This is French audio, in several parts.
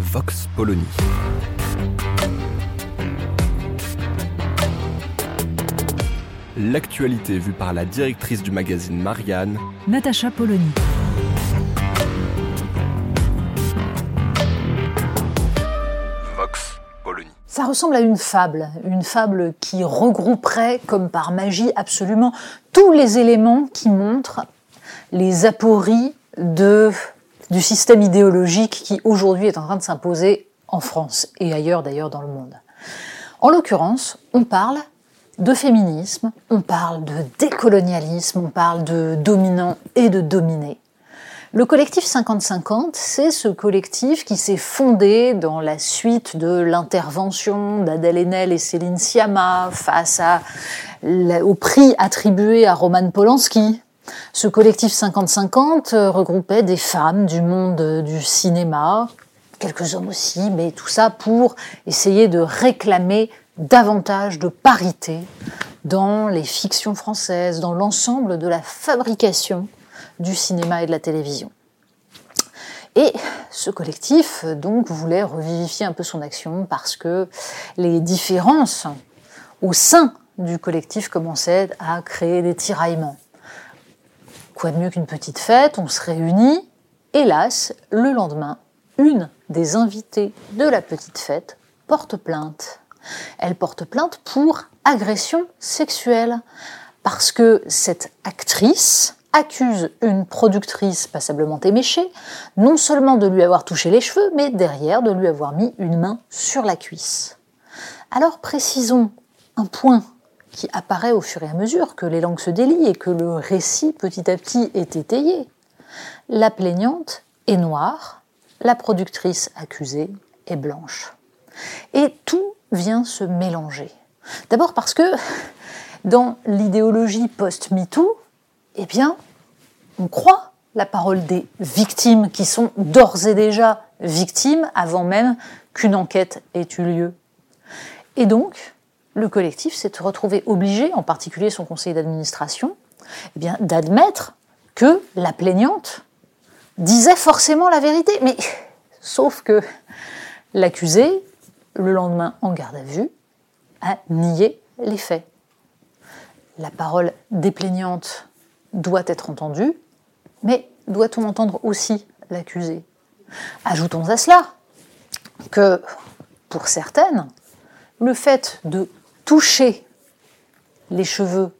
Vox Polony. L'actualité vue par la directrice du magazine Marianne, Natacha Polony. Vox Polony. Ça ressemble à une fable, une fable qui regrouperait, comme par magie, absolument tous les éléments qui montrent les apories de, du système idéologique qui aujourd'hui est en train de s'imposer en France et ailleurs d'ailleurs dans le monde. En l'occurrence, on parle de féminisme, on parle de décolonialisme, on parle de dominant et de dominé. Le collectif 50-50, c'est ce collectif qui s'est fondé dans la suite de l'intervention d'Adèle Haenel et Céline Sciamma face au prix attribué à Roman Polanski. Ce collectif 50-50 regroupait des femmes du monde du cinéma, quelques hommes aussi, mais tout ça pour essayer de réclamer davantage de parité dans les fictions françaises, dans l'ensemble de la fabrication du cinéma et de la télévision. Et ce collectif, donc, voulait revivifier un peu son action parce que les différences au sein du collectif commençaient à créer des tiraillements. Quoi de mieux qu'une petite fête, on se réunit. Hélas, le lendemain, une des invitées de la petite fête porte plainte. Elle porte plainte pour agression sexuelle parce que cette actrice accuse une productrice passablement éméchée, non seulement de lui avoir touché les cheveux, mais derrière de lui avoir mis une main sur la cuisse. Alors précisons un point qui apparaît au fur et à mesure que les langues se délient et que le récit petit à petit est étayé. La plaignante est noire, la productrice accusée est blanche. Et tout vient se mélanger. D'abord parce que dans l'idéologie post-MeToo, eh bien, on croit la parole des victimes qui sont d'ores et déjà victimes avant même qu'une enquête ait eu lieu. Et donc, le collectif s'est retrouvé obligé, en particulier son conseil d'administration, eh d'admettre que la plaignante disait forcément la vérité. Mais sauf que l'accusé, le lendemain en garde à vue, a nié les faits. La parole des plaignantes doit être entendue, mais doit-on entendre aussi l'accusé? Ajoutons à cela que, pour certaines, le fait de toucher les cheveux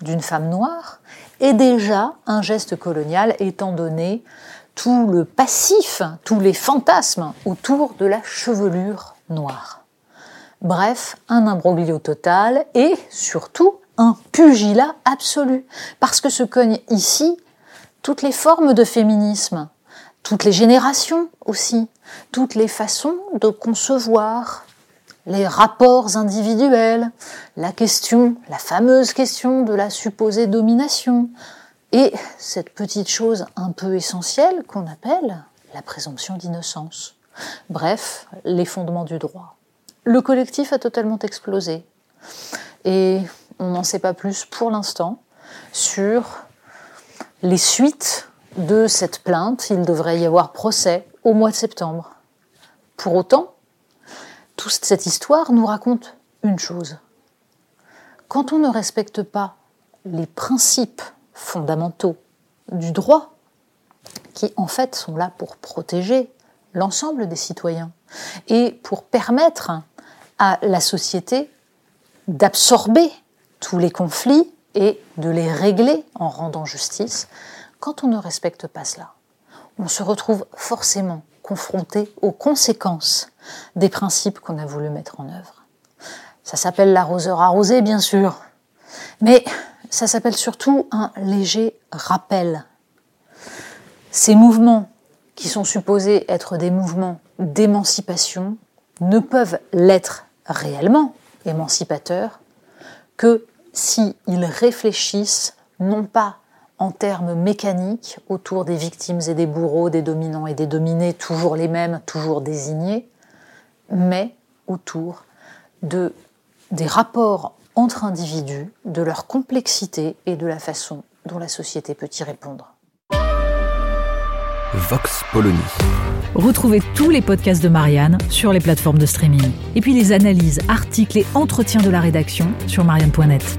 d'une femme noire est déjà un geste colonial étant donné tout le passif, tous les fantasmes autour de la chevelure noire. Bref, un imbroglio total et surtout un pugilat absolu. Parce que se cognent ici toutes les formes de féminisme, toutes les générations aussi, toutes les façons de concevoir les rapports individuels, la question, la fameuse question de la supposée domination, et cette petite chose un peu essentielle qu'on appelle la présomption d'innocence. Bref, les fondements du droit. Le collectif a totalement explosé. Et on n'en sait pas plus pour l'instant sur les suites de cette plainte. Il devrait y avoir procès au mois de septembre. Pour autant, toute cette histoire nous raconte une chose. Quand on ne respecte pas les principes fondamentaux du droit, qui en fait sont là pour protéger l'ensemble des citoyens et pour permettre à la société d'absorber tous les conflits et de les régler en rendant justice, quand on ne respecte pas cela, on se retrouve forcément confronté aux conséquences des principes qu'on a voulu mettre en œuvre. Ça s'appelle l'arroseur arrosé, bien sûr, mais ça s'appelle surtout un léger rappel. Ces mouvements, qui sont supposés être des mouvements d'émancipation, ne peuvent l'être réellement émancipateurs que s'ils réfléchissent non pas en termes mécaniques autour des victimes et des bourreaux, des dominants et des dominés, toujours les mêmes, toujours désignés, mais autour de, des rapports entre individus, de leur complexité et de la façon dont la société peut y répondre. Vox Polony. Retrouvez tous les podcasts de Marianne sur les plateformes de streaming. Et puis les analyses, articles et entretiens de la rédaction sur marianne.net.